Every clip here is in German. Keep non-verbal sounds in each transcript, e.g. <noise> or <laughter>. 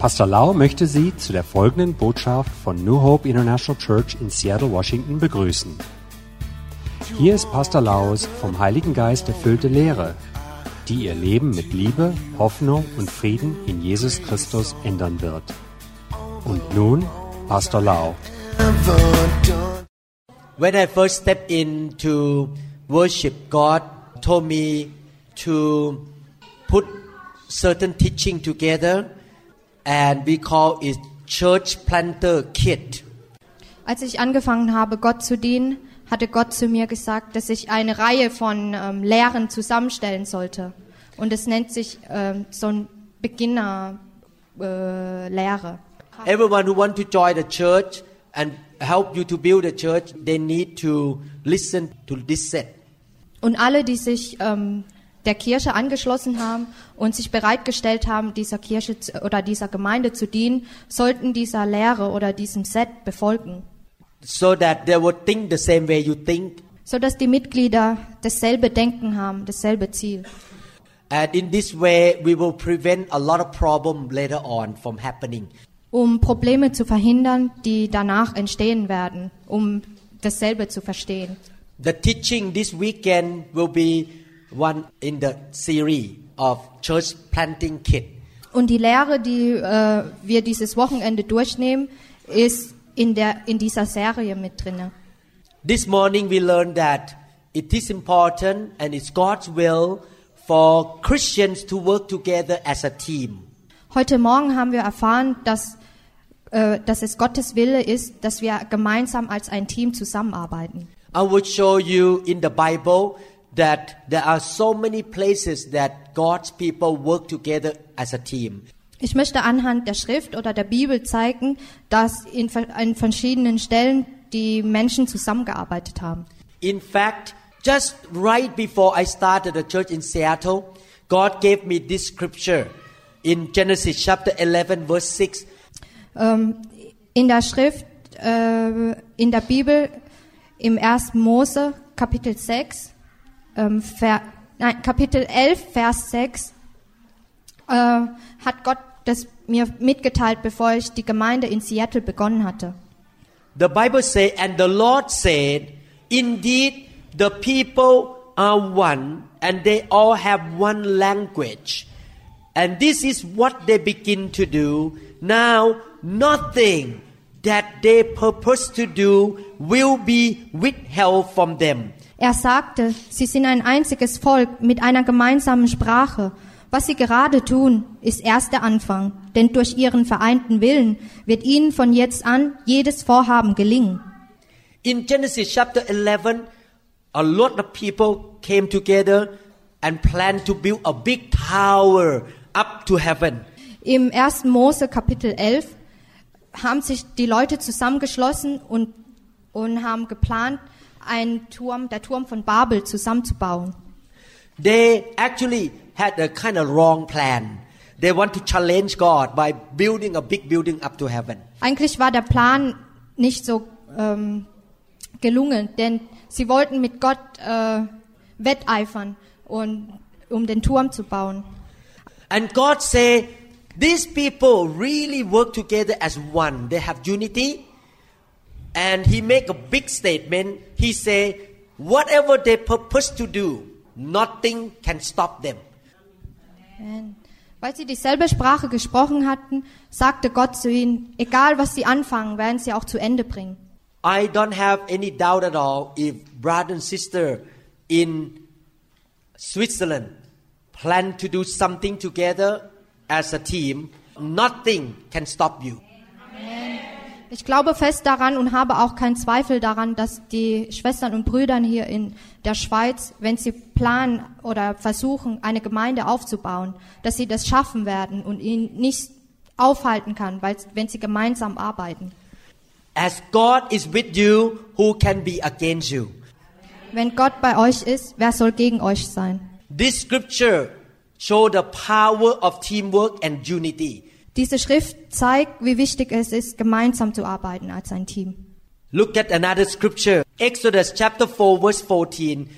Pastor Lau möchte Sie zu der folgenden Botschaft von New Hope International Church in Seattle, Washington begrüßen. Hier ist Pastor Laus vom Heiligen Geist erfüllte Lehre, die Ihr Leben mit Liebe, Hoffnung und Frieden in Jesus Christus ändern wird. Und nun Pastor Lau. When I first stepped into worship, God told me to put certain teaching together, and we call it church planter kit. Als ich angefangen habe, Gott zu dienen, hatte Gott zu mir gesagt, dass ich eine Reihe von ähm, Lehren zusammenstellen sollte. Und es nennt sich ähm, so ein Beginner-Lehre. Äh. Everyone who want to join the church and help you to build a church, they need to listen to this set. Und alle, die sich ähm, der Kirche angeschlossen haben und sich bereitgestellt haben, dieser Kirche oder dieser Gemeinde zu dienen, sollten dieser Lehre oder diesem Set befolgen. So that they would think the same way you think. So dass die Mitglieder dasselbe Denken haben, dasselbe Ziel. And in this way, we will prevent a lot of problem later on from happening. Um Probleme zu verhindern, die danach entstehen werden, um dasselbe zu verstehen. The teaching this weekend will be one in the series of church planting kit. Und die Lehre, die äh, wir dieses Wochenende durchnehmen, ist in, der, in dieser Serie mit drinne. This morning we learned that it is important and it's God's will for Christians to work together as a team. Heute Morgen haben wir erfahren, dass, äh, dass es Gottes Wille ist, dass wir gemeinsam als ein Team zusammenarbeiten. I will show you in the Bible that there are so many places that God's people work together as a team. Ich möchte anhand der Schrift oder der Bibel zeigen, dass in, an verschiedenen Stellen die Menschen zusammengearbeitet haben. In fact, just right before I started the church in Seattle, God gave me this scripture in Genesis chapter 11 verse 6. Ähm, in der Schrift, äh, in der Bibel, im 1. Mose, Kapitel 6, ähm, Ver, nein, Kapitel 11, Vers 6, äh, hat Gott das mir mitgeteilt, bevor ich die Gemeinde in Seattle begonnen hatte. The Bible says, and the Lord said, Indeed, the people are one, and they all have one language. And this is what they begin to do. Now, nothing that they purpose to do will be withheld from them. Er sagte, sie sind ein einziges Volk mit einer gemeinsamen Sprache. Was sie gerade tun, ist erst der Anfang, denn durch ihren vereinten Willen wird ihnen von jetzt an jedes Vorhaben gelingen. In Genesis chapter 11, a lot of people came together and planned to build a big tower up to heaven. Im 1. Mose Kapitel 11 haben sich die Leute zusammengeschlossen und, und haben geplant, einen Turm, der Turm von Babel zusammenzubauen. They actually had a kind of wrong plan. They want to challenge God by building a big building up to heaven. Eigentlich war der Plan nicht so ähm, gelungen, denn sie wollten mit Gott äh, wetteifern, und, um den Turm zu bauen. And God said, these people really work together as one. They have unity. And He make a big statement. He say, whatever they purpose to do, nothing can stop them. Weil sie dieselbe Sprache gesprochen hatten, sagte Gott zu ihnen, egal was sie anfangen, werden sie auch zu Ende bringen. I don't have any doubt at all if brother and sister in Switzerland plan to do something together as a team, nothing can stop you. Ich glaube fest daran und habe auch keinen Zweifel daran, dass die Schwestern und Brüder hier in der Schweiz, wenn sie planen oder versuchen, eine Gemeinde aufzubauen, dass sie das schaffen werden und ihn nicht aufhalten kann, weil, wenn sie gemeinsam arbeiten. As God is with you, who can be against you? Wenn Gott bei euch ist, wer soll gegen euch sein? This scripture show the power of teamwork and unity. Diese Schrift zeigt, wie wichtig es ist, gemeinsam zu arbeiten als ein Team. Look at another scripture. Exodus chapter 4 verse 14.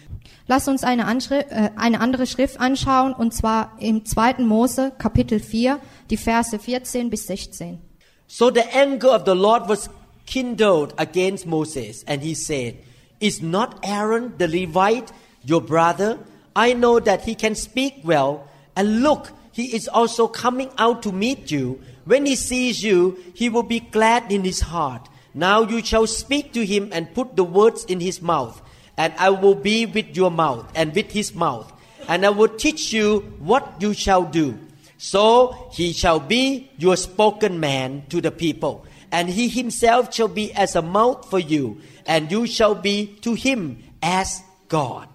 Lass uns eine, Anschri äh, eine andere Schrift anschauen, und zwar im 2. Mose, Kapitel 4, die Verse 14 bis 16. So the anger of the Lord was kindled against Moses, and he said, Is not Aaron the Levite your brother? I know that he can speak well, and look, he is also coming out to meet you. When he sees you, he will be glad in his heart. Now you shall speak to him and put the words in his mouth, and I will be with your mouth and with his mouth, and I will teach you what you shall do. So he shall be your spoken man to the people, and he himself shall be as a mouth for you, and you shall be to him as God.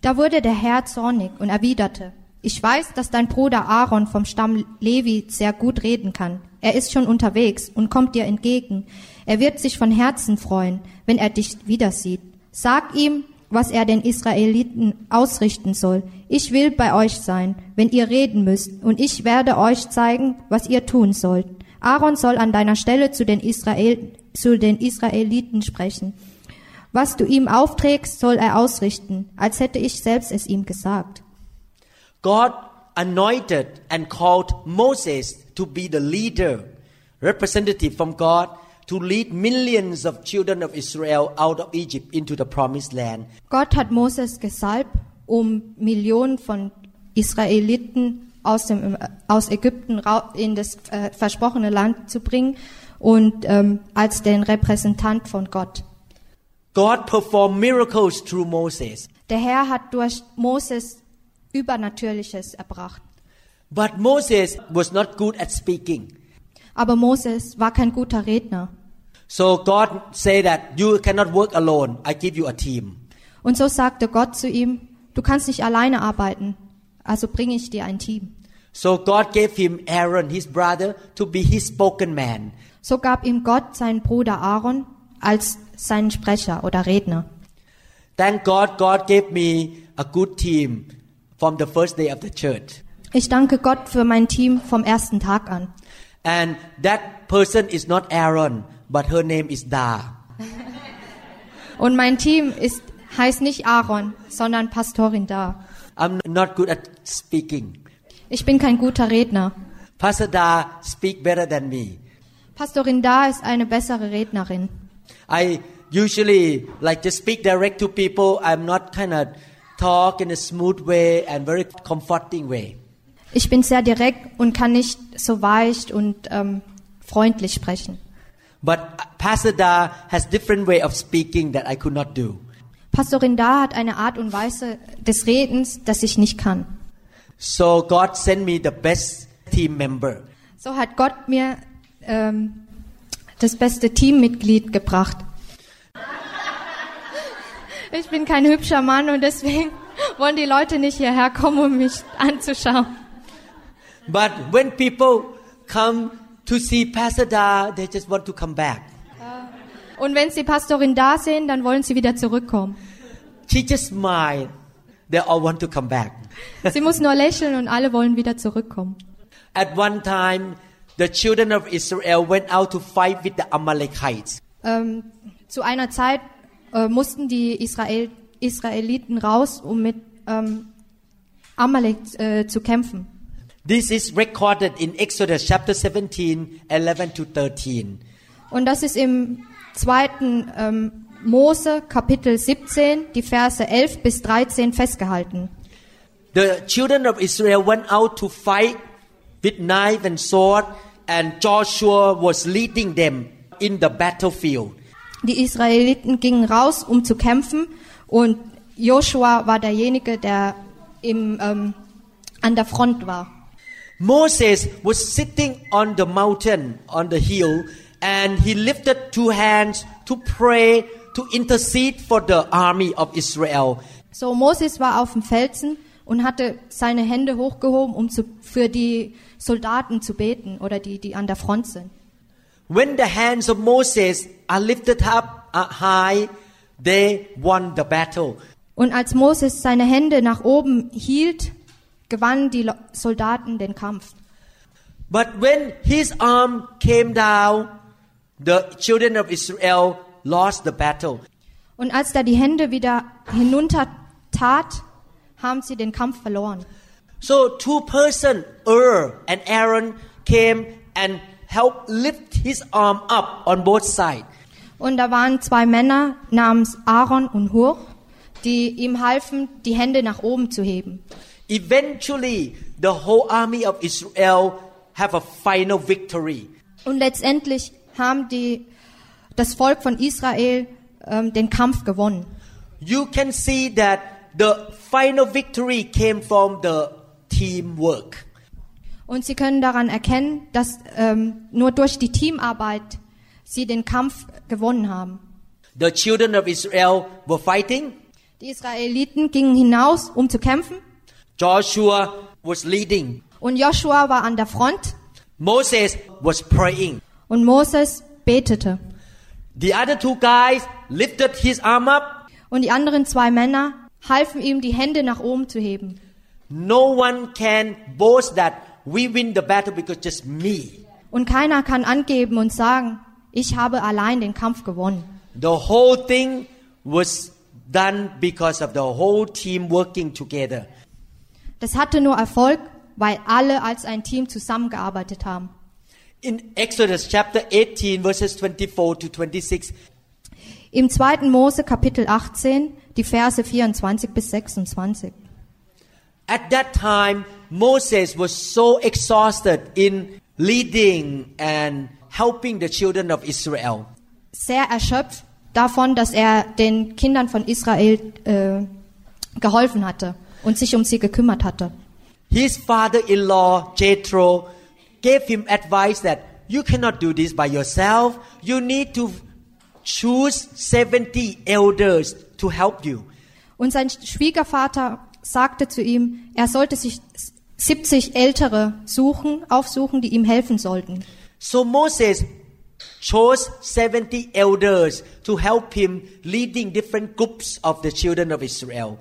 Da wurde der Herr zornig und erwiderte, ich weiß, dass dein Bruder Aaron vom Stamm Levi sehr gut reden kann. Er ist schon unterwegs und kommt dir entgegen. Er wird sich von Herzen freuen, wenn er dich wieder sieht. Sag ihm, was er den Israeliten ausrichten soll. Ich will bei euch sein, wenn ihr reden müsst, und ich werde euch zeigen, was ihr tun sollt. Aaron soll an deiner Stelle zu den, Israel, zu den Israeliten sprechen. Was du ihm aufträgst, soll er ausrichten, als hätte ich selbst es ihm gesagt. God anointed and called Moses to be the leader, representative from God, to lead millions of children of Israel out of Egypt into the promised land. Gott hat Moses gesalbt, um Millionen von Israeliten aus, dem, aus Ägypten in das äh, versprochene Land zu bringen und ähm, als den Repräsentant von Gott. God performed miracles through Moses. Der Herr hat durch Moses Übernatürliches erbracht. But Moses was not good at speaking. Aber Moses war kein guter Redner. So God said that you cannot work alone. I give you a team. Und so sagte Gott zu ihm, du kannst nicht alleine arbeiten, also bringe ich dir ein Team. So God gave him Aaron, his brother, to be his spoken man. So gab ihm Gott seinen Bruder Aaron als seinen Sprecher oder Redner. Thank God, God gave me a good team from the first day of the church. Ich danke Gott für mein Team vom ersten Tag an. And that person is not Aaron, but her name is Da. Und mein Team ist, heißt nicht Aaron, sondern Pastorin da. I'm not good at speaking. Ich bin kein guter Redner. Pastor Da speak better than me. Pastorin da ist eine bessere Rednerin. I usually like to speak direct to people. I'm not kind of talk in a smooth way and very comforting way. Ich bin sehr direkt und kann nicht so weich und ähm, freundlich sprechen. But Pastor Da has different way of speaking that I could not do. Pastorin da hat eine Art und Weise des Redens, das ich nicht kann. So God sent me the best team member. So hat Gott mir ähm, das beste Teammitglied gebracht. Ich bin kein hübscher Mann und deswegen <laughs> wollen die Leute nicht hierher kommen, um mich anzuschauen. But when people come to see Pastor Da, they just want to come back. Und wenn sie Pastorin da sehen, dann wollen sie wieder zurückkommen. She just smiled. They all want to come back. Sie muss nur lächeln und alle wollen wieder zurückkommen. At one time, the children of Israel went out to fight with the Amalekites. Ähm, zu einer Zeit äh, mussten die Israel, Israeliten raus, um mit ähm, Amalek äh, zu kämpfen. This is recorded in Exodus chapter 17, 11 to 13. Und das ist im zweiten ähm, Mose Kapitel 17, die Verse 11 bis 13 festgehalten. The children of Israel went out to fight with knife and sword, and Joshua was leading them in the battlefield. Die Israeliten gingen raus, um zu kämpfen, und Joshua war derjenige, der im, ähm, an der Front war. Moses was sitting on the mountain, on the hill, and he lifted two hands to pray, to intercede for the army of Israel. So Moses war auf dem Felsen und hatte seine Hände hochgehoben, um zu, für die Soldaten zu beten oder die, die an der Front sind. When the hands of Moses are lifted up uh, high, they won the battle. Und als Moses seine Hände nach oben hielt, gewannen die Soldaten den Kampf. But when his arm came down, the children of Israel lost the battle. Und als da die Hände wieder hinunter Tat haben sie den Kampf verloren. So two person, Ur and Aaron, came and helped lift his arm up on both sides. Und da waren zwei Männer namens Aaron und Hur, die ihm halfen, die Hände nach oben zu heben. Eventually, the whole army of Israel have a final victory. Und letztendlich haben die, das Volk von Israel ähm, den Kampf gewonnen. You can see that the final victory came from the teamwork. Und sie können daran erkennen, dass ähm, nur durch die Teamarbeit sie den Kampf gewonnen haben. The children of Israel were fighting. Die Israeliten gingen hinaus, um zu kämpfen. Joshua was leading. Und Joshua war an der Front Moses was praying. und Moses betete. The other two guys lifted his arm up. Und die anderen zwei Männer halfen ihm, die Hände nach oben zu heben. No one can boast that we win the battle because just me. Und keiner kann angeben und sagen, ich habe allein den Kampf gewonnen. The whole thing was done because of the whole team working together. Das hatte nur Erfolg, weil alle als ein Team zusammengearbeitet haben. In Exodus chapter 18 verses 24 to 26, Im 2. Mose Kapitel 18, die Verse 24 bis 26. At that time Moses was so exhausted in leading and helping the children of Israel. Sehr erschöpft davon, dass er den Kindern von Israel äh, geholfen hatte und sich um sie gekümmert hatte. His father-in-law Jethro gave him advice that you cannot do this by yourself. You need to choose 70 elders to help you. Und sein Schwiegervater sagte zu ihm, er sollte sich 70 Ältere suchen, aufsuchen, die ihm helfen sollten. So Moses chose 70 elders to help him leading different groups of the children of Israel.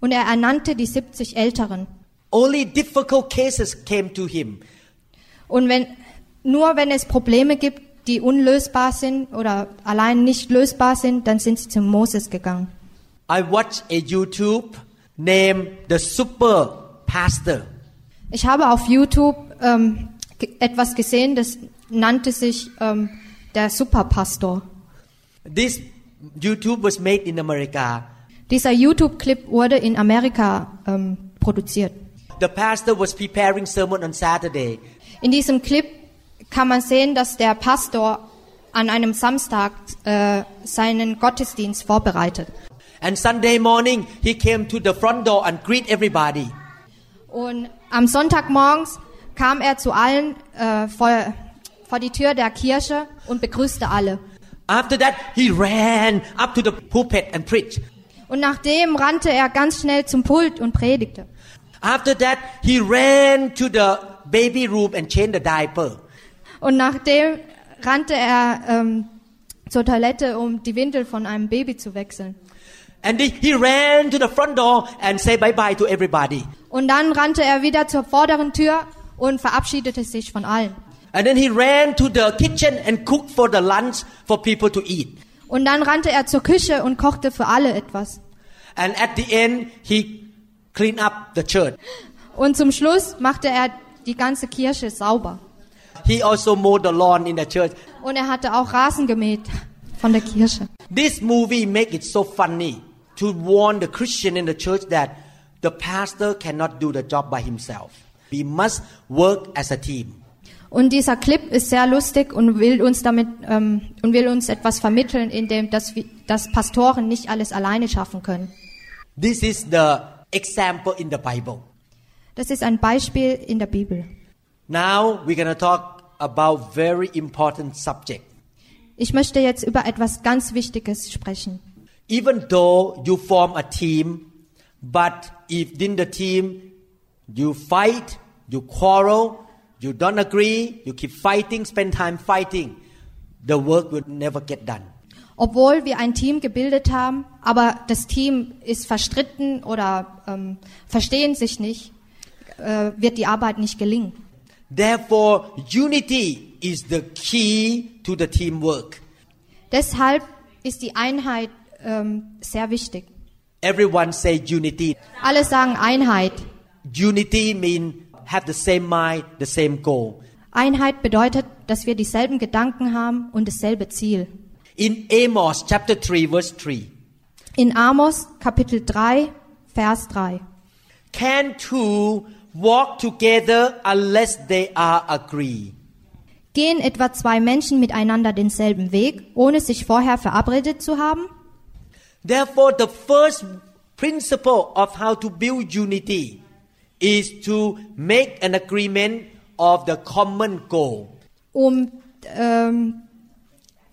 Und er ernannte die 70 Älteren. Only difficult cases came to him. Und wenn, nur wenn es Probleme gibt, die unlösbar sind oder allein nicht lösbar sind, dann sind sie zu Moses gegangen. I watched a YouTube named The Super Pastor. Ich habe auf YouTube ähm, etwas gesehen, das nannte sich ähm, der Superpastor. This YouTube was made in America. Dieser YouTube-Clip wurde in Amerika ähm, produziert. The pastor was preparing sermon on Saturday. In diesem Clip kann man sehen, dass der Pastor an einem Samstag äh, seinen Gottesdienst vorbereitet. And Sunday morning, he came to the front door and greet everybody. Und am Sonntagmorgens kam er zu allen äh, vor, vor die Tür der Kirche und begrüßte alle. After that, he ran up to the pulpit and preached. Und nachdem rannte er ganz schnell zum Pult und predigte. After that, he ran to the baby room and changed the diaper. Und nachdem rannte er ähm, zur Toilette, um die Windel von einem Baby zu wechseln. And he, ran to the front door and said bye bye to everybody. Und dann rannte er wieder zur vorderen Tür und verabschiedete sich von allen. And then he ran to the kitchen and cooked for the lunch for people to eat. Und dann rannte er zur Küche und kochte für alle etwas. And at the end, he cleaned up the church. Und zum Schluss machte er die ganze Kirche sauber. He also mowed the lawn in the church. Und er hatte auch Rasen gemäht von der Kirche. This movie make it so funny to warn the Christian in the church that the pastor cannot do the job by himself. We must work as a team. Und dieser Clip ist sehr lustig und will uns damit ähm, und will uns etwas vermitteln, in dem dass, wir- dass Pastoren nicht alles alleine schaffen können. This is the example in the Bible. Das ist ein Beispiel in der Bibel. Now we're to talk about very important subject. Ich möchte jetzt über etwas ganz Wichtiges sprechen. Even though you form a team, but if in the team you fight, you quarrel, you don't agree, you keep fighting, spend time fighting, the work will never get done. Obwohl wir ein Team gebildet haben, aber das Team ist verstritten oder ähm, verstehen sich nicht, äh, wird die Arbeit nicht gelingen. Therefore, unity is the key to the teamwork. Deshalb ist die Einheit ähm, sehr wichtig. Everyone say unity. Alle sagen Einheit. Unity mean have the same mind, the same goal. Einheit bedeutet, dass wir dieselben Gedanken haben und dasselbe Ziel. In Amos chapter 3 verse 3. In Amos Kapitel 3, Vers 3. Can two walk together unless they are agree? Gehen etwa zwei Menschen miteinander denselben Weg, ohne sich vorher verabredet zu haben? Therefore, the first principle of how to build unity is to make an agreement of the common goal. Um ähm,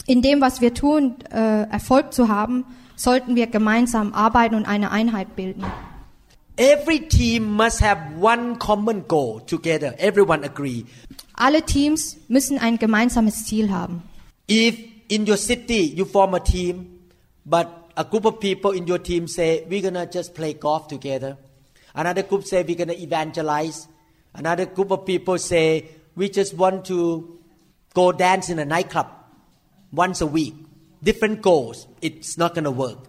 in dem, was wir tun, äh, Erfolg zu haben, sollten wir gemeinsam arbeiten und eine Einheit bilden. Every team must have one common goal together. Everyone agree. Alle Teams müssen ein gemeinsames Ziel haben. If in your city you form a team, but a group of people in your team say we're gonna just play golf together, another group say we're gonna evangelize, another group of people say we just want to go dance in a nightclub once a week. Different goals. It's not gonna work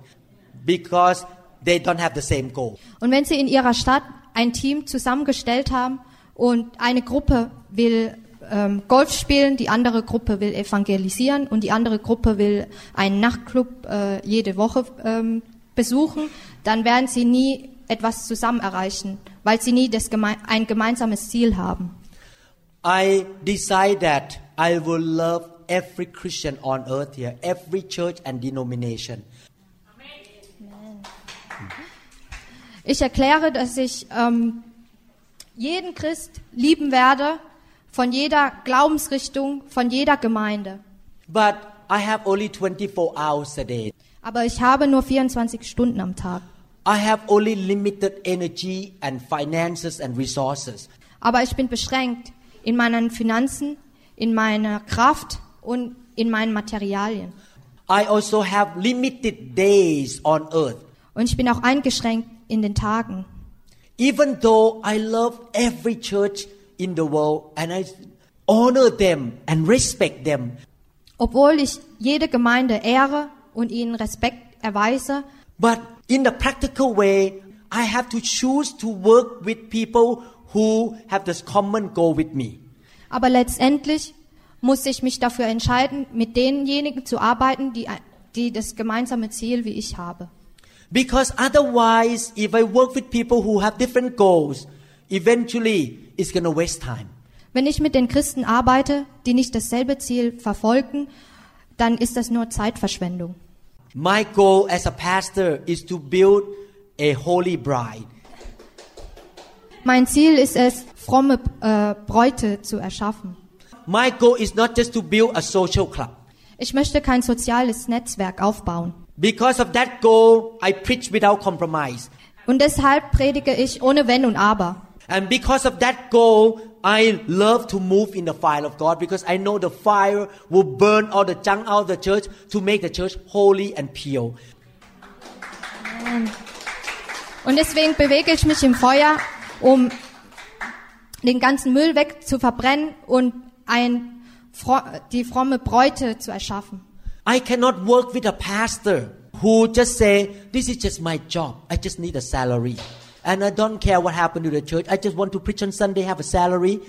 because they don't have the same goal. Und wenn Sie in Ihrer Stadt ein Team zusammengestellt haben und eine Gruppe will ähm, Golf spielen, die andere Gruppe will evangelisieren und die andere Gruppe will einen Nachtclub äh, jede Woche ähm, besuchen, dann werden Sie nie etwas zusammen erreichen, weil Sie nie das geme ein gemeinsames Ziel haben. I decide that I will love every Christian on earth here, every church and denomination. Ich erkläre, dass ich ähm, jeden Christ lieben werde, von jeder Glaubensrichtung, von jeder Gemeinde. But I have only 24 hours a day. Aber ich habe nur 24 Stunden am Tag. I have only limited energy and finances and resources. Aber ich bin beschränkt in meinen Finanzen, in meiner Kraft und in meinen Materialien. I also have limited days on earth. Und ich bin auch eingeschränkt in den Tagen. Even though I love every church in the world and I honor them and respect them, Obwohl ich jede Gemeinde ehre und ihnen Respekt erweise, but in the practical way, I have to choose to work with people who have this common goal with me. aber letztendlich muss ich mich dafür entscheiden, mit denjenigen zu arbeiten, die, die das gemeinsame Ziel wie ich habe. Because otherwise, if I work with people who have different goals, eventually it's going to waste time. Wenn ich mit den Christen arbeite, die nicht dasselbe Ziel verfolgen, dann ist das nur Zeitverschwendung. My goal as a pastor is to build a holy bride. Mein Ziel ist es, fromme äh, Bräute zu erschaffen. My goal is not just to build a social club. Ich möchte kein soziales Netzwerk aufbauen. Because of that goal, I preach without compromise. Und deshalb predige ich ohne Wenn und Aber. And because of that goal, I love to move in the fire of God because I know the fire will burn all the junk out of the church to make the church holy and pure. Und deswegen bewege ich mich im Feuer, um den ganzen Müll weg zu verbrennen und ein, die fromme Bräute zu erschaffen. I cannot work with a pastor who just say, this is just my job. I just need a salary. And I don't care what happened to the church. I just want to preach on Sunday, have a salary.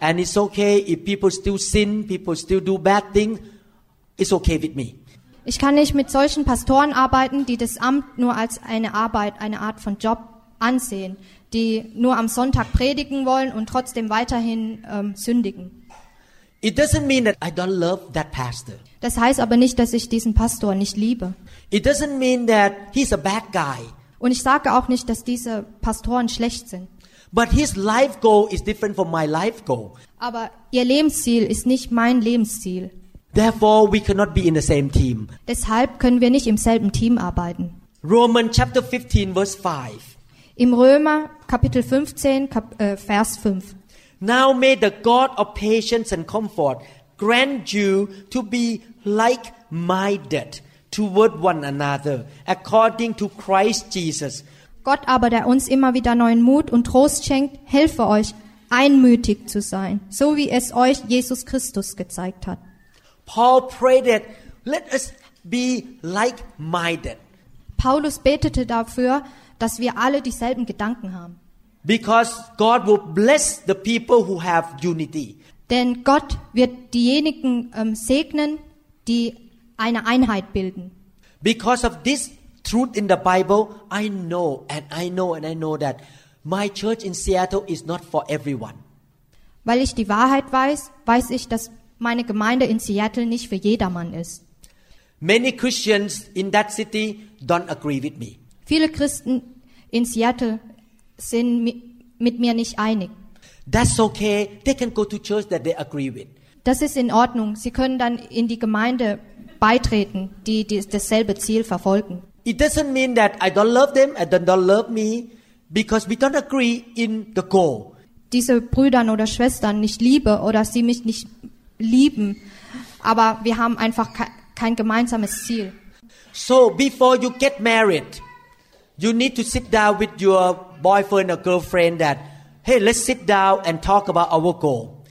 And it's okay if people still sin, people still do bad things. It's okay with me. Ich kann nicht mit solchen Pastoren arbeiten, die das Amt nur als eine Arbeit, eine Art von Job ansehen, die nur am Sonntag predigen wollen und trotzdem weiterhin ähm, sündigen. It doesn't mean that I don't love that pastor. Das heißt aber nicht, dass ich diesen Pastor nicht liebe. It doesn't mean that he's a bad guy. Und ich sage auch nicht, dass diese Pastoren schlecht sind. But his life goal is different from my life goal. Aber ihr Lebensziel ist nicht mein Lebensziel. Therefore, we cannot be in the same team. Deshalb können wir nicht im selben Team arbeiten. Romans chapter 15 verse 5. Im Römer Kapitel 15, Kap äh, Vers 5. Now may the God of patience and comfort grant you to be like-minded toward one another according to Christ Jesus. Gott aber, der uns immer wieder neuen Mut und Trost schenkt, helfe euch, einmütig zu sein, so wie es euch Jesus Christus gezeigt hat. Paul prayed that let us be like-minded. Paulus betete dafür, dass wir alle dieselben Gedanken haben. Because God will bless the people who have unity. Denn Gott wird diejenigen ähm, segnen, die eine Einheit bilden. Because of this truth in the Bible, I know and I know and I know that my church in Seattle is not for everyone. Weil ich die Wahrheit weiß, weiß ich, dass meine Gemeinde in Seattle nicht für jedermann ist. Many Christians in that city don't agree with me. Viele Christen in Seattle sind mi- mit mir nicht einig. That's okay. They can go to church that they agree with. Das ist in Ordnung. Sie können dann in die Gemeinde beitreten, die, die dasselbe Ziel verfolgen. It doesn't mean that I don't love them and they don't love me because we don't agree in the goal. Diese Brüdern oder Schwestern nicht liebe oder sie mich nicht lieben, aber wir haben einfach ke kein gemeinsames Ziel. So before you get married, you need to sit down with your boyfriend or girlfriend that, hey, let's sit down and talk about our goal.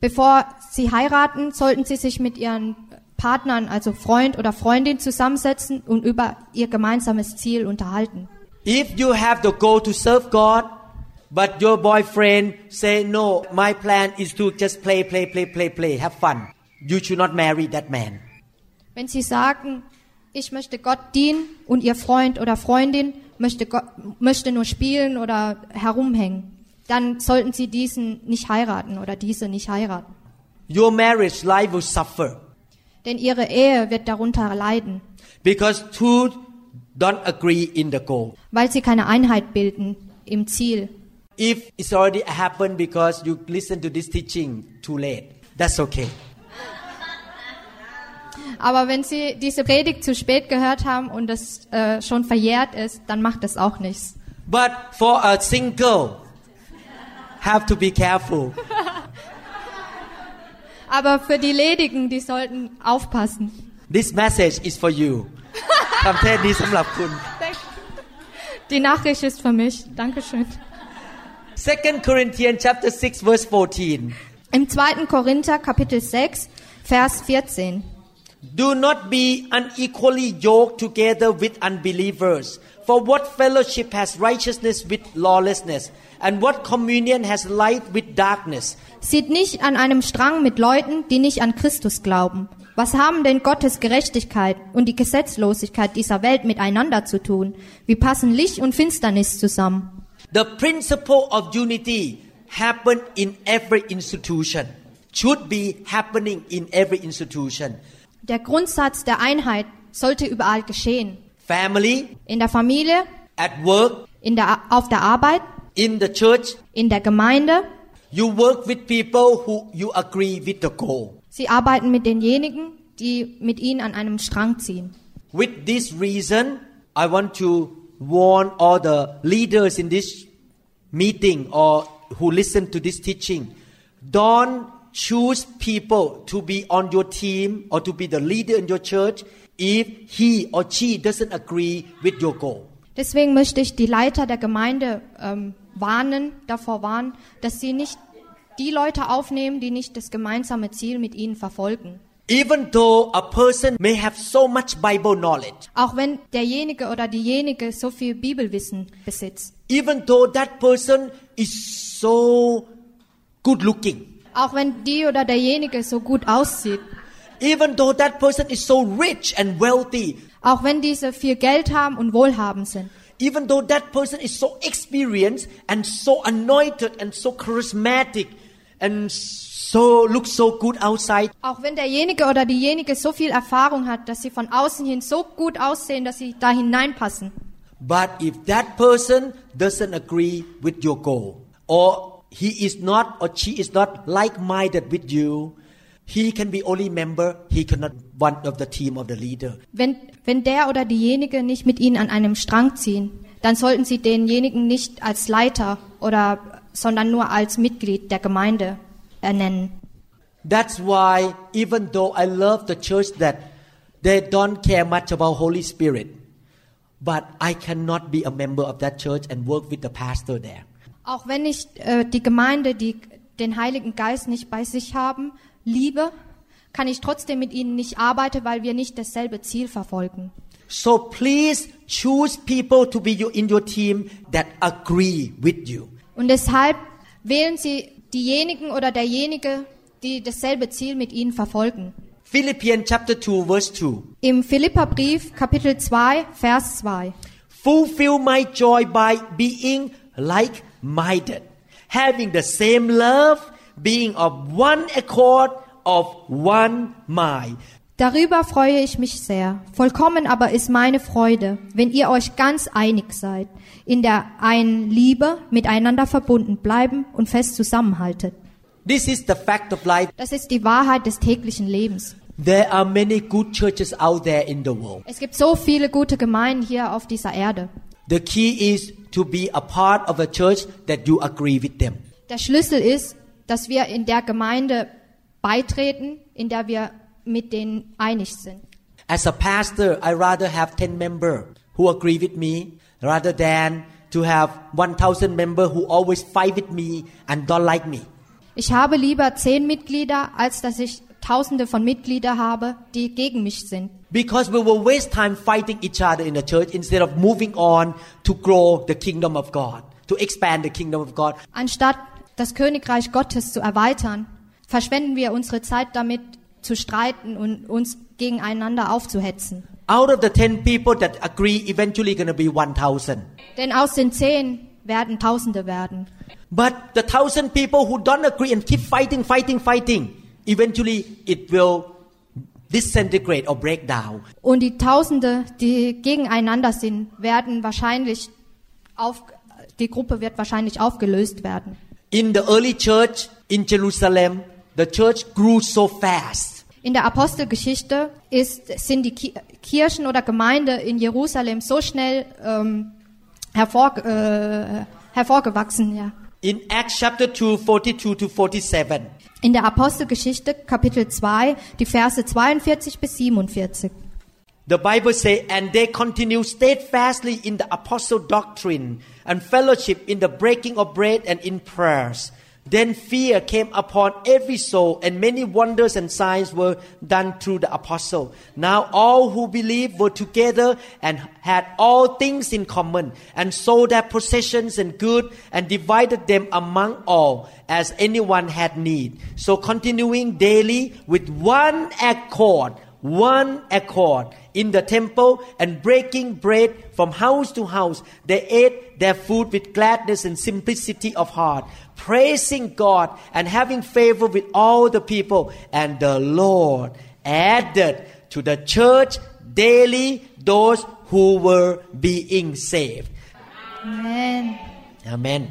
Bevor sie heiraten, sollten sie sich mit ihren Partnern, also Freund oder Freundin, zusammensetzen und über ihr gemeinsames Ziel unterhalten. If you have the goal to serve God, but your boyfriend say, no, my plan is to just play, play, play, play, play, have fun. You should not marry that man. Wenn sie sagen, ich möchte Gott dienen und ihr Freund oder Freundin möchte, Gott, möchte nur spielen oder herumhängen, dann sollten sie diesen nicht heiraten oder diese nicht heiraten. Your marriage life will suffer Denn ihre Ehe wird darunter leiden, because two don't agree in the goal. weil sie keine Einheit bilden im Ziel. If it's already happened because you listen to this teaching too late, that's okay. Aber wenn sie diese Predigt zu spät gehört haben und es äh, schon verjährt ist, dann macht es auch nichts. But for a single, have to be careful. Aber für die Ledigen, die sollten aufpassen. This message is for you. คำเทศนี้สำหรับคุณ Die Nachricht ist für mich. Dankeschön. 2 Corinthians chapter 6 verse 14. Im 2. Korinther Kapitel 6, Vers 14. Do not be unequally yoked together with unbelievers. For what fellowship has righteousness with lawlessness? And what communion has light with darkness? Sieht nicht an einem Strang mit Leuten, die nicht an Christus glauben. Was haben denn Gottes Gerechtigkeit und die Gesetzlosigkeit dieser Welt miteinander zu tun? Wie passen Licht und Finsternis zusammen? The principle of unity happen in every institution. Should be happening in every institution. Der Grundsatz der Einheit sollte überall geschehen. Family, In der Familie, at work, in der, auf der Arbeit, in the church, in der Gemeinde. You work with people who you agree with the goal. Sie arbeiten mit denjenigen, die mit ihnen an einem Strang ziehen. With this reason, I want to warn all the leaders in this meeting or who listen to this teaching. Don't choose people to be on your team or to be the leader in your church if he or she doesn't agree with your goal. Deswegen möchte ich die Leiter der Gemeinde ähm, warnen, davor warnen, dass sie nicht die Leute aufnehmen, die nicht das gemeinsame Ziel mit ihnen verfolgen. Even though a person may have so much Bible knowledge, Auch wenn derjenige oder diejenige so viel Bibelwissen besitzt. even though that person is so good looking, Auch wenn die oder derjenige so gut aussieht. even though that person is so rich and wealthy, Auch wenn diese viel Geld haben und wohlhabend sind. Even though that person is so experienced and so anointed and so charismatic and so looks so good outside, Auch wenn derjenige oder diejenige so viel Erfahrung hat, dass sie von außen hin so gut aussehen, dass sie da hineinpassen. but if that person doesn't agree with your goal, or he is not or she is not like-minded with you, he can be only member. He cannot one of the team of the leader. Wenn, wenn der oder diejenige nicht mit ihnen an einem Strang ziehen, dann sollten sie denjenigen nicht als Leiter oder, sondern nur als Mitglied der Gemeinde ernennen. That's why even though I love the church that they don't care much about Holy Spirit, but I cannot be a member of that church and work with the pastor there. Auch wenn ich äh, die Gemeinde, die den Heiligen Geist nicht bei sich haben, liebe, kann ich trotzdem mit ihnen nicht arbeiten, weil wir nicht dasselbe Ziel verfolgen. So please choose people to be in your team that agree with you. Und deshalb wählen Sie diejenigen oder derjenige, die dasselbe Ziel mit Ihnen verfolgen. Philippians chapter 2 verse 2. Im Philipperbrief Kapitel 2 Vers 2. Fulfill my joy by being like-minded, having the same love, being of one accord, of one mind. Darüber freue ich mich sehr. Vollkommen aber ist meine Freude, wenn ihr euch ganz einig seid, in der einen Liebe miteinander verbunden bleiben und fest zusammenhaltet. This is the fact of life. Das ist die Wahrheit des täglichen Lebens. There are many good churches out there in the world. Es gibt so viele gute Gemeinden hier auf dieser Erde. The key is to be a part of a church that you agree with them. Der Schlüssel ist, dass wir in der Gemeinde beitreten, in der wir mit denen einig sind. As a pastor, I rather have 10 members who agree with me rather than to have 1000 members who always fight with me and don't like me. Ich habe lieber zehn Mitglieder, als dass ich Tausende von Mitgliedern habe, die gegen mich sind. Because we will waste time fighting each other in the church instead of moving on to grow the kingdom of God, to expand the kingdom of God. Anstatt das Königreich Gottes zu erweitern, verschwenden wir unsere Zeit damit zu streiten und uns gegeneinander aufzuhetzen. Out of the 10 people that agree, eventually going to be 1000. Denn aus den zehn werden Tausende werden. But the thousand people who don't agree and keep fighting, fighting, fighting, eventually it will disintegrate or break down. Und die Tausende, die gegeneinander sind, werden wahrscheinlich auf, die Gruppe wird wahrscheinlich aufgelöst werden. In the early church in Jerusalem, the church grew so fast. In der Apostelgeschichte ist, sind die Ki Kirchen oder Gemeinde in Jerusalem so schnell ähm, hervor, äh, hervorgewachsen. Ja. In Acts chapter 2, 42 to 47, In der Apostelgeschichte Kapitel 2, die Verse 42 bis 47. The Bible says, And they continued steadfastly in the apostle doctrine and fellowship in the breaking of bread and in prayers. Then fear came upon every soul, and many wonders and signs were done through the apostle. Now all who believed were together and had all things in common, and sold their possessions and good, and divided them among all, as anyone had need. So continuing daily with one accord, one accord in the temple and breaking bread from house to house. They ate their food with gladness and simplicity of heart, praising God and having favor with all the people. And the Lord added to the church daily those who were being saved. Amen. Amen.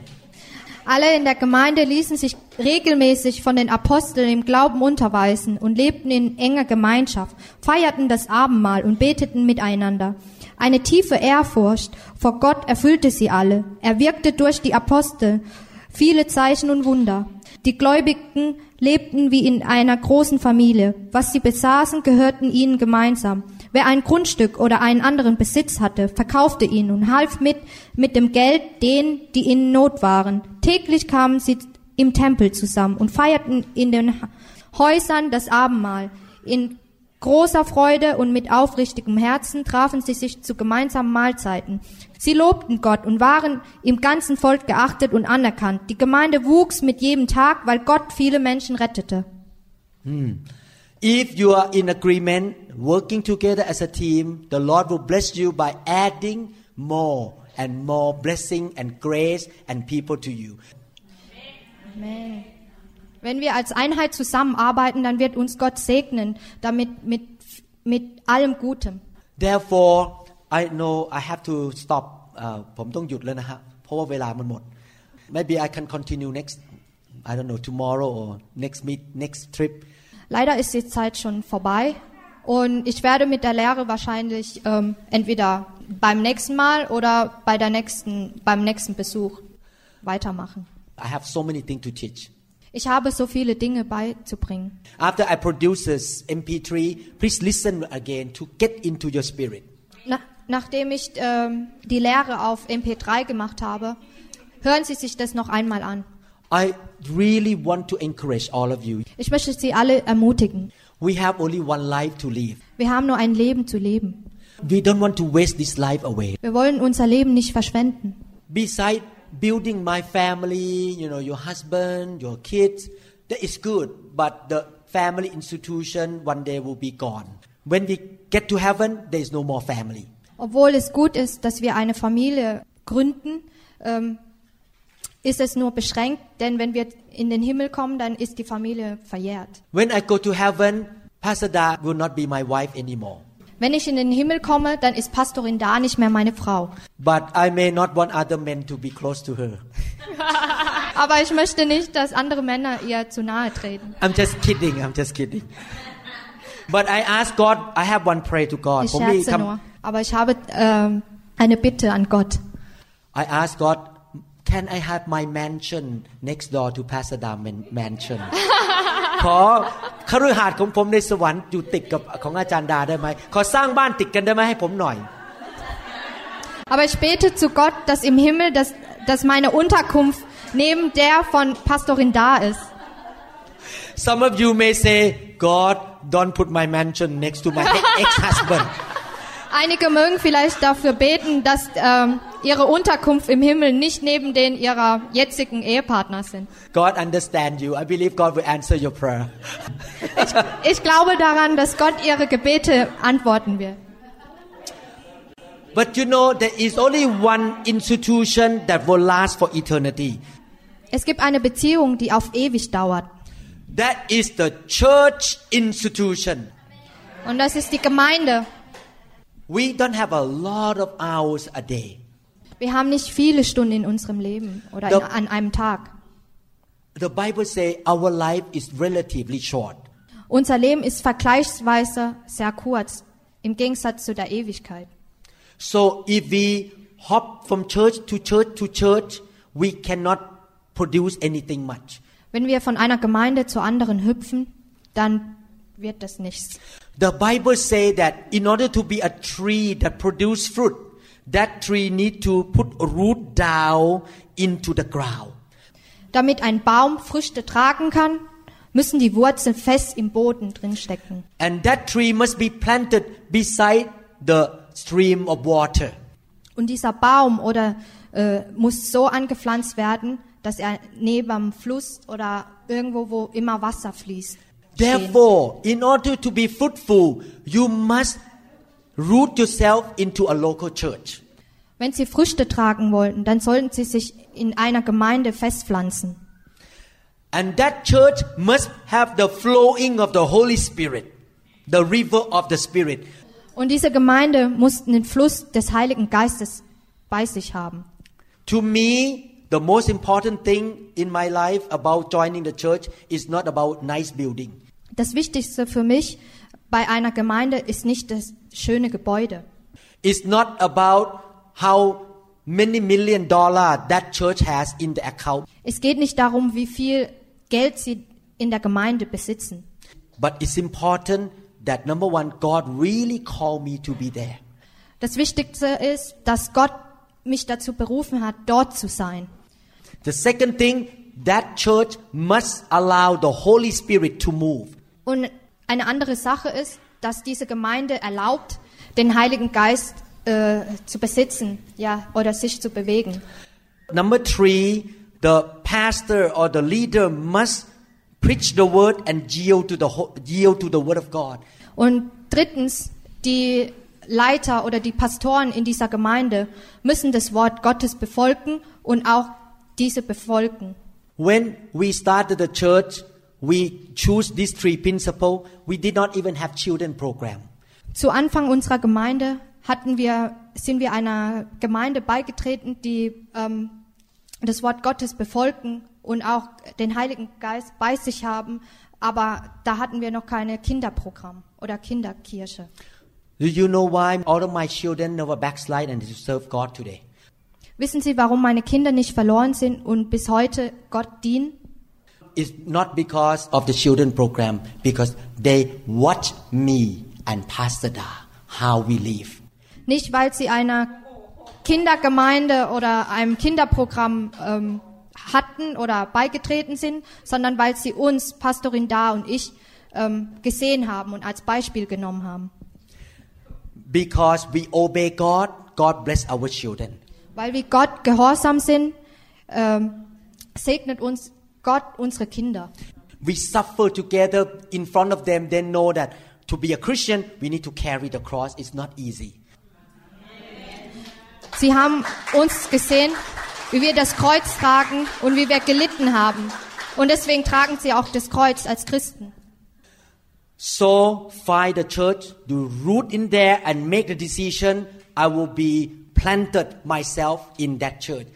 Alle in der Gemeinde ließen sich regelmäßig von den Aposteln im Glauben unterweisen und lebten in enger Gemeinschaft, feierten das Abendmahl und beteten miteinander. Eine tiefe Ehrfurcht vor Gott erfüllte sie alle. Er wirkte durch die Apostel viele Zeichen und Wunder. Die Gläubigen lebten wie in einer großen Familie. Was sie besaßen, gehörten ihnen gemeinsam. Wer ein Grundstück oder einen anderen Besitz hatte, verkaufte ihn und half mit, mit dem Geld denen, die in Not waren. Täglich kamen sie im Tempel zusammen und feierten in den Häusern das Abendmahl. In großer Freude und mit aufrichtigem Herzen trafen sie sich zu gemeinsamen Mahlzeiten. Sie lobten Gott und waren im ganzen Volk geachtet und anerkannt. Die Gemeinde wuchs mit jedem Tag, weil Gott viele Menschen rettete. If you are in agreement, working together as a team, the Lord will bless you by adding more and more blessing and grace and people to you. Amen. Wenn wir als Einheit zusammenarbeiten, dann wird uns Gott segnen, damit mit, mit allem Gutem. Therefore, I know I have to stop. Uh, ผมต้องหยุดแล้วนะฮะเพราะว่าเวลามันหมด Maybe I can continue next I don't know tomorrow or next meet next trip. Leider ist die Zeit schon vorbei und ich werde mit der Lehre wahrscheinlich ähm, entweder beim nächsten Mal oder bei der nächsten, beim nächsten Besuch weitermachen. I have so many things to teach. Ich habe so viele Dinge beizubringen. After I produce this MP3, please listen again to get into your spirit. Na, nachdem ich ähm, die Lehre auf MP3 gemacht habe, hören Sie sich das noch einmal an. I really want to encourage all of you. Ich möchte Sie alle ermutigen. We have only one life to live. Wir haben nur ein Leben zu leben. We don't want to waste this life away. Wir wollen unser Leben nicht verschwenden. Beside building my family, you know, your husband, your kids, that is good. But the family institution one day will be gone. When we get to heaven, there is no more family. Obwohl es gut ist, dass wir eine Familie gründen, ähm, ist es nur beschränkt, denn wenn wir in den Himmel kommen, dann ist die Familie verjährt. When I go to heaven, Pasada will not be my wife anymore. Wenn ich in den Himmel komme, dann ist Pastorin da nicht mehr meine Frau. But I may not want other men to be close to her. <laughs> Aber ich möchte nicht, dass andere Männer ihr zu nahe treten. I'm just kidding, I'm just kidding. But I ask God, I have one prayer to God. Ich scherze nur. Aber ich habe ähm, eine Bitte an Gott. I ask God, can I have my mansion next door to Pastor Da man- mansion? <laughs> ขอคฤหาสน์ของผมในสวรรค์อยู่ติดกับของอาจารย์ดาได้ไหม ขอสร้างบ้านติดกันได้ไหมให้ผมหน่อย Aber ich bete zu Gott, dass im Himmel, dass, dass meine Unterkunft neben der von Pastorin da ist. Some of you may say, God, don't put my mansion next to my <laughs> ex-husband. Einige mögen vielleicht dafür beten, dass ähm, ihre Unterkunft im Himmel nicht neben den ihrer jetzigen Ehepartner sind. God understand you. I believe God will answer your prayer. Ich glaube daran, dass Gott ihre Gebete antworten wird. But you know, there is only one institution that will last for eternity. Es gibt eine Beziehung, die auf ewig dauert. That is the church institution. Und das ist die Gemeinde. We don't have a lot of hours a day. Wir haben nicht viele Stunden in unserem Leben oder in, an einem Tag. The Bible says our life is relatively short. Unser Leben ist vergleichsweise sehr kurz im Gegensatz zu der Ewigkeit. So if we hop from church to church to church, we cannot produce anything much. Wenn wir von einer Gemeinde zur anderen hüpfen, dann wird das nichts. The Bible says that in order to be a tree that produce fruit, that tree need to put root down into the ground. Damit ein Baum Früchte tragen kann, müssen die Wurzeln fest im Boden drin stecken. And that tree must be planted beside the stream of water. Und dieser Baum oder äh, muss so angepflanzt werden, dass er neben dem Fluss oder irgendwo, wo immer Wasser fließt. stehen. Therefore, in order to be fruitful, you must root yourself into a local church. Wenn sie Früchte tragen wollten, dann sollten sie sich in einer Gemeinde festpflanzen. And that church must have the flowing of the Holy Spirit, the river of the Spirit. Und diese Gemeinde mussten den Fluss des Heiligen Geistes bei sich haben. To me, the most important thing in my life about joining the church is not about nice building. Das Wichtigste für mich bei einer Gemeinde ist nicht das schöne Gebäude. It's not about how many million dollar that church has in the account, Es geht nicht darum, wie viel Geld sie in der Gemeinde besitzen. but it's important that number one, God really called me to be there. Das Wichtigste ist, dass Gott mich dazu berufen hat, dort zu sein. The second thing, that church must allow the Holy Spirit to move. Und eine andere Sache ist, dass diese Gemeinde erlaubt, den Heiligen Geist äh, zu besitzen, ja, oder sich zu bewegen. Number three, the pastor or the leader must preach the word and yield to the yield to the word of God. Und drittens, die Leiter oder die Pastoren in dieser Gemeinde müssen das Wort Gottes befolgen und auch diese befolgen. When we started the church, we choose these three principles. We did not even have children program. Zu Anfang unserer Gemeinde hatten wir, sind wir einer Gemeinde beigetreten, die ähm, das Wort Gottes befolgen und auch den Heiligen Geist bei sich haben, aber da hatten wir noch keine Kinderprogramm oder Kinderkirche. Do you know why all of my children never backslide and serve God today? Wissen Sie, warum meine Kinder nicht verloren sind und bis heute Gott dienen? It's not because of the children program, because they watch me and Pastor Da how we live. Nicht, weil sie einer Kindergemeinde oder einem Kinderprogramm ähm, hatten oder beigetreten sind, sondern weil sie uns, Pastorin Da und ich, ähm, gesehen haben und als Beispiel genommen haben. Because we obey God, God bless our children. Weil wir Gott gehorsam sind, ähm, segnet uns Gott unsere Kinder. We suffer together in front of them, they know that to be a Christian, we need to carry the cross. It's not easy. Sie haben uns gesehen, wie wir das Kreuz tragen und wie wir gelitten haben. Und deswegen tragen sie auch das Kreuz als Christen. So find the church, to root in there and make the decision. I will be planted myself in that church.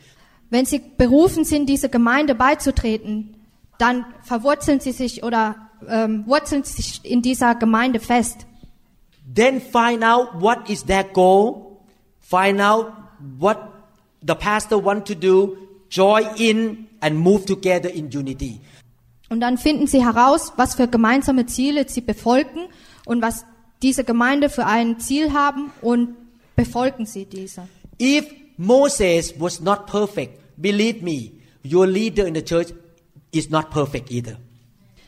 Wenn sie berufen sind, diese Gemeinde beizutreten, dann verwurzeln sie sich oder ähm, wurzeln sich in dieser Gemeinde fest. Then find out what is their goal. Find out what the pastor want to do. Join in and move together in unity. Und dann finden sie heraus, was für gemeinsame Ziele sie befolgen und was diese Gemeinde für ein Ziel haben und befolgen sie diese. If Moses was not perfect, believe me, your leader in the church is not perfect either.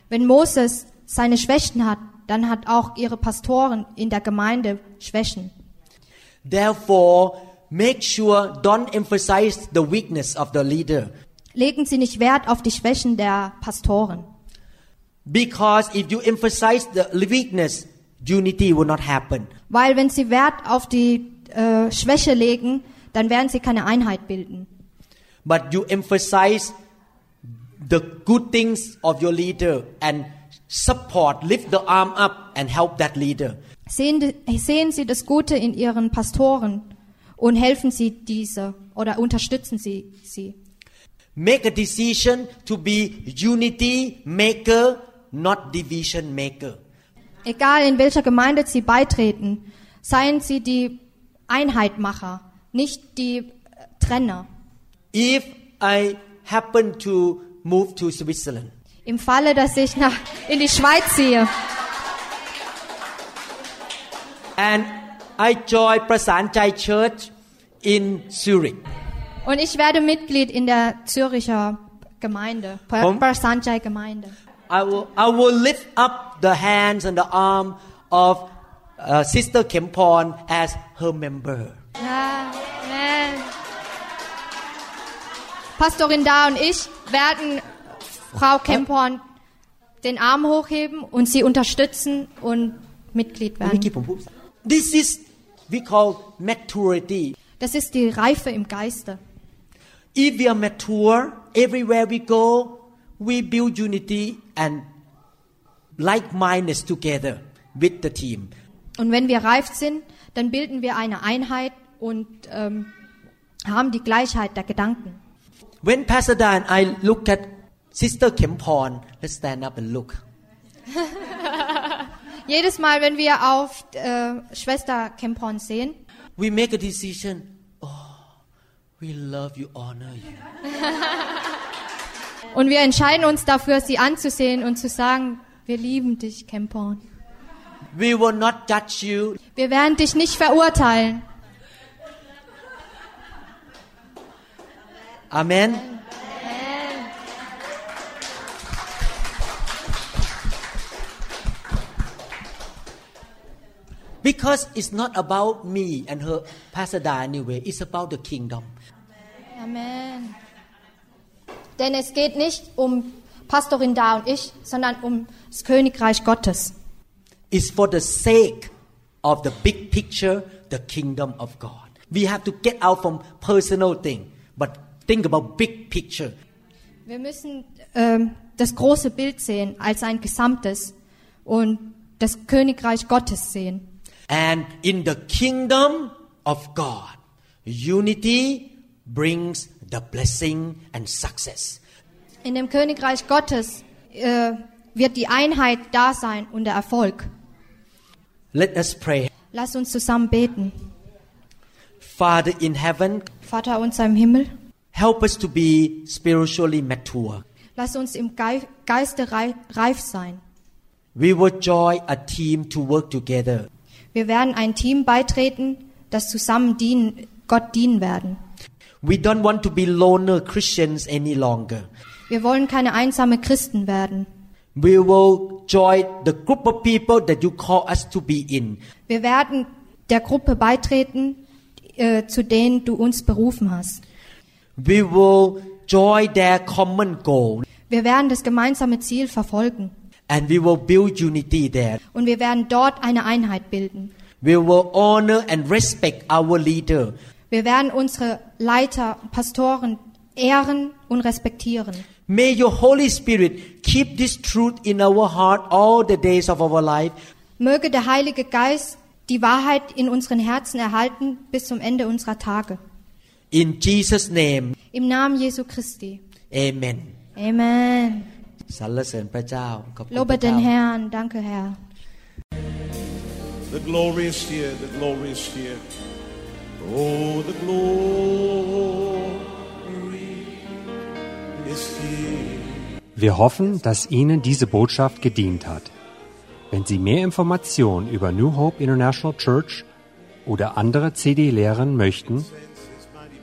Wenn Moses seine Schwächen hat, dann hat auch ihre Pastoren in der Gemeinde Schwächen. Therefore, make sure don't emphasize the weakness of the leader. Legen Sie nicht Wert auf die Schwächen der Pastoren. Because if you emphasize the weakness, unity will not happen. Weil wenn Sie Wert auf die äh, Schwäche legen, dann werden Sie keine Einheit bilden. But you emphasize the good things of your leader and support, lift the arm up and help that leader. Sehen, sehen Sie das Gute in Ihren Pastoren und helfen Sie diese oder unterstützen Sie sie. Make a decision to be unity maker, not division maker. Egal in welcher Gemeinde Sie beitreten, seien Sie die Einheitmacher, nicht die Trenner. If I happen to move to Switzerland, Im Falle, dass ich nach, in die Schweiz ziehe and I join Prasanchai Church in Zurich, und ich werde Mitglied in der Züricher Gemeinde, Komm. Sanjay Gemeinde. I will, I will lift up the hands and the arm of uh, Sister Kempon as her member. Ja, Pastorin da und ich werden Frau Kemporn den Arm hochheben und sie unterstützen und Mitglied werden. This is we call maturity. Das ist die Reife im Geiste. If we are mature, everywhere we go, we build unity and like-mindedness together with the team. Und wenn wir reif sind, dann bilden wir eine Einheit und ähm, haben die Gleichheit der Gedanken. When Pastor Dan and I look at Sister Kempon, let's stand up and look. <laughs> Jedes Mal, wenn wir auf äh, Schwester Kemporn sehen, We make a decision. Oh, we love you, honor you. <laughs> und wir entscheiden uns dafür, sie anzusehen und zu sagen, wir lieben dich, Kemporn. We will not judge you. Wir werden dich nicht verurteilen. Amen. Because it's not about me and her Pastor Da anyway, it's about the kingdom. Amen. Denn es geht nicht um Pastorin Da und ich, sondern um das Königreich Gottes. It's for the sake of the big picture, the kingdom of God. We have to get out from personal thing, but think about big picture. Wir müssen ähm, das große Bild sehen als ein Gesamtes und das Königreich Gottes sehen. And in the kingdom of God, unity brings the blessing and success. In dem Königreich Gottes äh, wird die Einheit da sein und der Erfolg. Let us pray. Lass uns zusammen beten. Father in heaven, Vater unser im Himmel, help us to be spiritually mature. lass uns im Gei- Geiste rei- reif sein. We will join a team to work together. Wir werden ein Team beitreten, das zusammen dienen, Gott dienen werden. We don't want to be loner Christians any longer. Wir wollen keine einsame Christen werden. We will join the group of people that you call us to be in. Wir werden der Gruppe beitreten, äh, zu denen du uns berufen hast. We will join their common goal Wir werden das gemeinsame Ziel verfolgen and we will build unity there. und wir werden dort eine Einheit bilden. We will honor and respect our leader. Wir werden unsere Leiter, Pastoren ehren und respektieren. May your Holy Spirit keep this truth in our heart all the days of our life. Möge der Heilige Geist die Wahrheit in unseren Herzen erhalten bis zum Ende unserer Tage. In Jesus' name, Im Namen Jesu Christi. Amen. Amen. สรรเสริญพระเจ้าขอบคุณพ Lobe ระเจ้า den Herrn. Danke, Herr. The glory is here, the glory is here. Oh, the glory is here. Wir hoffen, dass Ihnen diese Botschaft gedient hat. Wenn Sie mehr Informationen über New Hope International Church oder andere CD-Lehren möchten,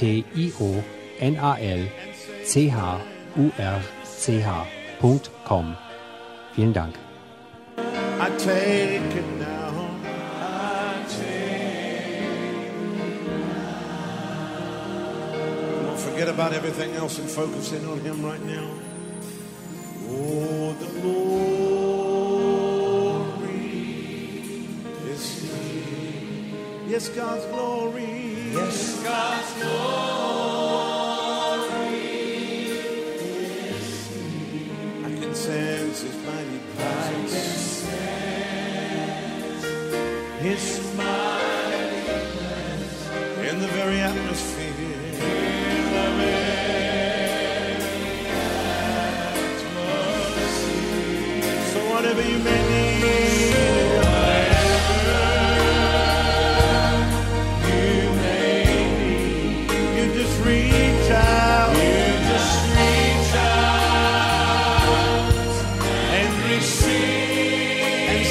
E N-E-W-H-O-P-E-I-N-T-E-R N-A-T-I-O-N-A-L-C-H-U-R-C-H.com. Vielen Dank. I take it now. I take Come on, forget about everything else and focus in on Him right now. Oh, the glory is here. Yes, God's glory. Yes, God's glory.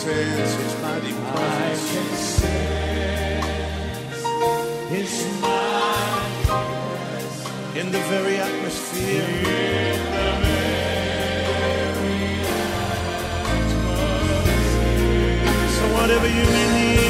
sense His mighty presence. I can sense His mighty presence in the very atmosphere. In the very atmosphere. So whatever you need.